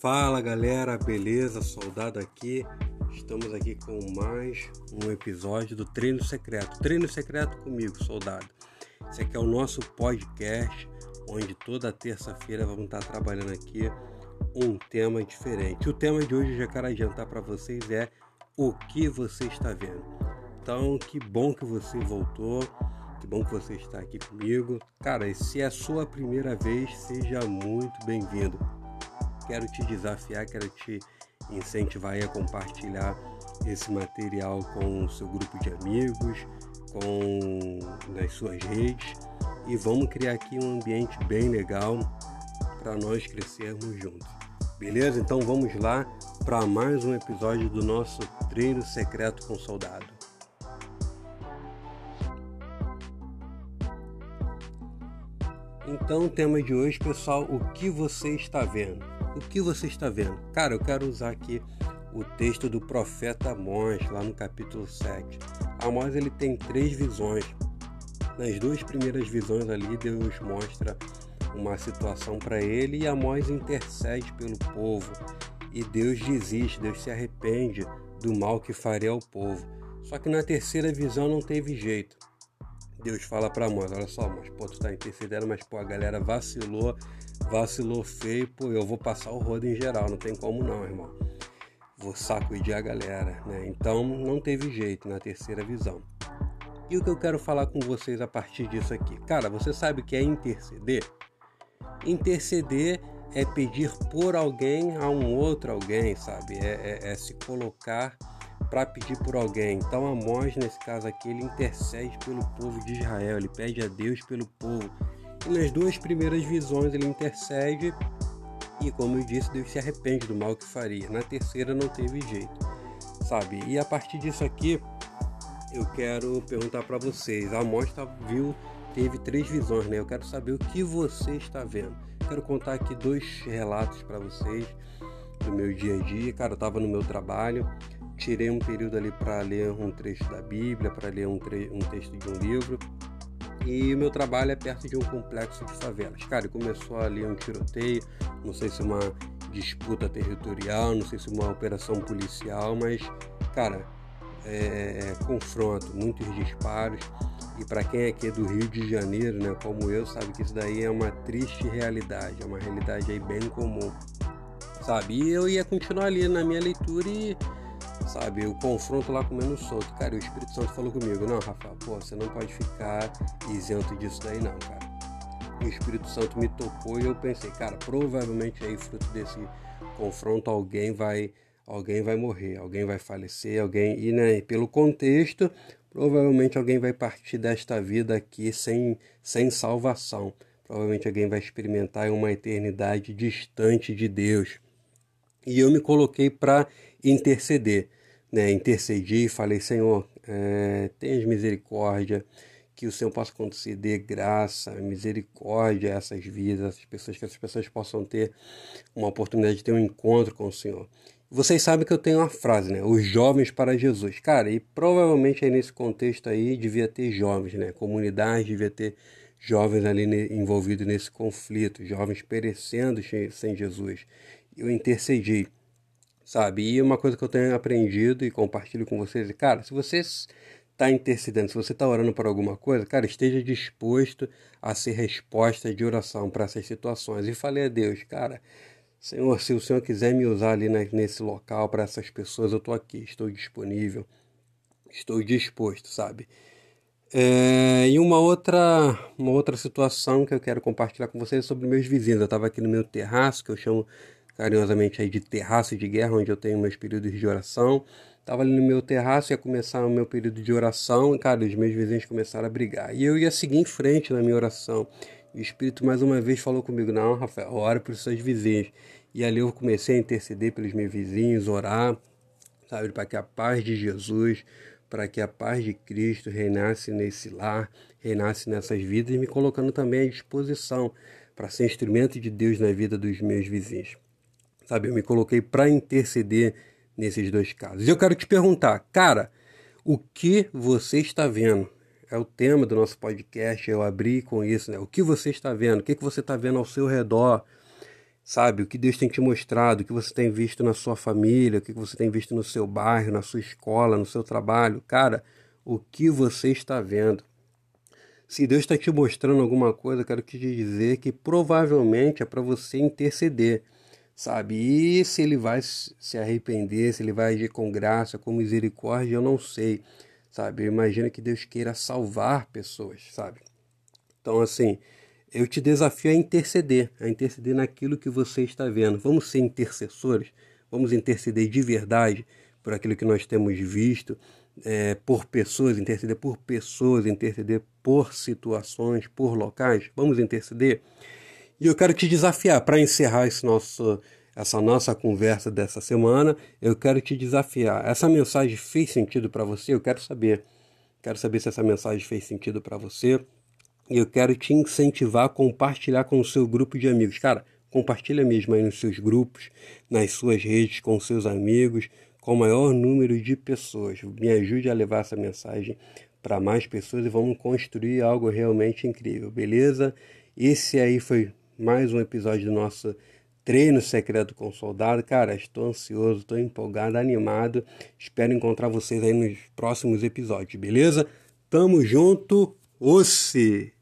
Fala galera, beleza? Soldado aqui. Estamos aqui com mais um episódio do Treino Secreto. Treino Secreto comigo, soldado. Esse aqui é o nosso podcast, onde toda terça-feira vamos estar trabalhando aqui um tema diferente. O tema de hoje, já quero adiantar para vocês, é o que você está vendo. Então, que bom que você voltou. Que bom que você está aqui comigo. Cara, se é a sua primeira vez, seja muito bem-vindo quero te desafiar, quero te incentivar a compartilhar esse material com o seu grupo de amigos, com nas suas redes e vamos criar aqui um ambiente bem legal para nós crescermos juntos. Beleza? Então vamos lá para mais um episódio do nosso treino secreto com soldado. Então, o tema de hoje, pessoal, o que você está vendo? O que você está vendo? Cara, eu quero usar aqui o texto do profeta Amós, lá no capítulo 7. Amós ele tem três visões. Nas duas primeiras visões ali, Deus mostra uma situação para ele e Amós intercede pelo povo. E Deus desiste, Deus se arrepende do mal que faria ao povo. Só que na terceira visão não teve jeito. Deus fala para Amós, olha só, mas pô, tu tá intercedendo, mas pô, a galera vacilou, vacilou feio, pô, eu vou passar o rodo em geral, não tem como não, irmão. Vou sacudir a galera, né? Então não teve jeito na terceira visão. E o que eu quero falar com vocês a partir disso aqui? Cara, você sabe o que é interceder? Interceder é pedir por alguém a um outro alguém, sabe? É, é, é se colocar para pedir por alguém. Então Amós, nesse caso aqui, ele intercede pelo povo de Israel, ele pede a Deus pelo povo. E nas duas primeiras visões ele intercede e, como eu disse, Deus se arrepende do mal que faria. Na terceira não teve jeito, sabe? E a partir disso aqui, eu quero perguntar para vocês. Amós tá, viu, teve três visões, né? Eu quero saber o que você está vendo. Quero contar aqui dois relatos para vocês do meu dia a dia. Cara, eu estava no meu trabalho, tirei um período ali para ler um trecho da Bíblia, para ler um, um, texto de um livro. E o meu trabalho é perto de um complexo de favelas. Cara, começou ali um tiroteio, não sei se uma disputa territorial, não sei se uma operação policial, mas, cara, é, é confronto, muitos disparos. E para quem é aqui do Rio de Janeiro, né, como eu, sabe que isso daí é uma triste realidade, é uma realidade aí bem comum, sabe? E eu ia continuar ali na minha leitura e sabe? O confronto lá comendo solto. Cara, o Espírito Santo falou comigo: Não, Rafael, pô, você não pode ficar isento disso daí, não, cara. O Espírito Santo me tocou e eu pensei, cara, provavelmente aí, fruto desse confronto, alguém vai. Alguém vai morrer, alguém vai falecer, alguém. E né, pelo contexto, provavelmente alguém vai partir desta vida aqui sem, sem salvação. Provavelmente alguém vai experimentar uma eternidade distante de Deus. E eu me coloquei para interceder né, intercedi e falei, Senhor, é, tenhas misericórdia, que o Senhor possa conceder graça, misericórdia a essas vidas, a essas pessoas, que essas pessoas possam ter uma oportunidade de ter um encontro com o Senhor. Vocês sabem que eu tenho uma frase, né? Os jovens para Jesus. Cara, e provavelmente aí nesse contexto aí devia ter jovens, né? Comunidade devia ter jovens ali envolvidos nesse conflito, jovens perecendo sem Jesus. Eu intercedi sabe? E uma coisa que eu tenho aprendido e compartilho com vocês é, cara, se você está intercedendo, se você está orando por alguma coisa, cara, esteja disposto a ser resposta de oração para essas situações. E falei a Deus, cara, Senhor, se o Senhor quiser me usar ali nesse local para essas pessoas, eu estou aqui, estou disponível, estou disposto, sabe? É, e uma outra, uma outra situação que eu quero compartilhar com vocês é sobre meus vizinhos. Eu estava aqui no meu terraço, que eu chamo carinhosamente aí de terraço de guerra, onde eu tenho meus períodos de oração. Tava ali no meu terraço, ia começar o meu período de oração, e, cara, os meus vizinhos começaram a brigar. E eu ia seguir em frente na minha oração. E o Espírito mais uma vez falou comigo: Não, Rafael, ora para os seus vizinhos. E ali eu comecei a interceder pelos meus vizinhos, orar, sabe, para que a paz de Jesus, para que a paz de Cristo reinasse nesse lar, reinasse nessas vidas, e me colocando também à disposição para ser instrumento de Deus na vida dos meus vizinhos. Sabe, eu me coloquei para interceder nesses dois casos. Eu quero te perguntar, cara, o que você está vendo? É o tema do nosso podcast, eu abri com isso, né? O que você está vendo? O que, que você está vendo ao seu redor? sabe? O que Deus tem te mostrado, o que você tem visto na sua família, o que você tem visto no seu bairro, na sua escola, no seu trabalho. Cara, o que você está vendo? Se Deus está te mostrando alguma coisa, eu quero te dizer que provavelmente é para você interceder, sabe? E se ele vai se arrepender, se ele vai agir com graça, com misericórdia, eu não sei, sabe? Eu imagino que Deus queira salvar pessoas, sabe? Então, assim, eu te desafio a interceder, a interceder naquilo que você está vendo. Vamos ser intercessores, vamos interceder de verdade por aquilo que nós temos visto, é, por pessoas, interceder por pessoas, interceder por situações, por locais. Vamos interceder? E eu quero te desafiar para encerrar esse nosso, essa nossa conversa dessa semana. Eu quero te desafiar. Essa mensagem fez sentido para você? Eu quero saber. Quero saber se essa mensagem fez sentido para você eu quero te incentivar a compartilhar com o seu grupo de amigos. Cara, compartilha mesmo aí nos seus grupos, nas suas redes, com seus amigos, com o maior número de pessoas. Me ajude a levar essa mensagem para mais pessoas e vamos construir algo realmente incrível, beleza? Esse aí foi mais um episódio do nosso treino secreto com soldado. Cara, estou ansioso, estou empolgado, animado. Espero encontrar vocês aí nos próximos episódios, beleza? Tamo junto, osse!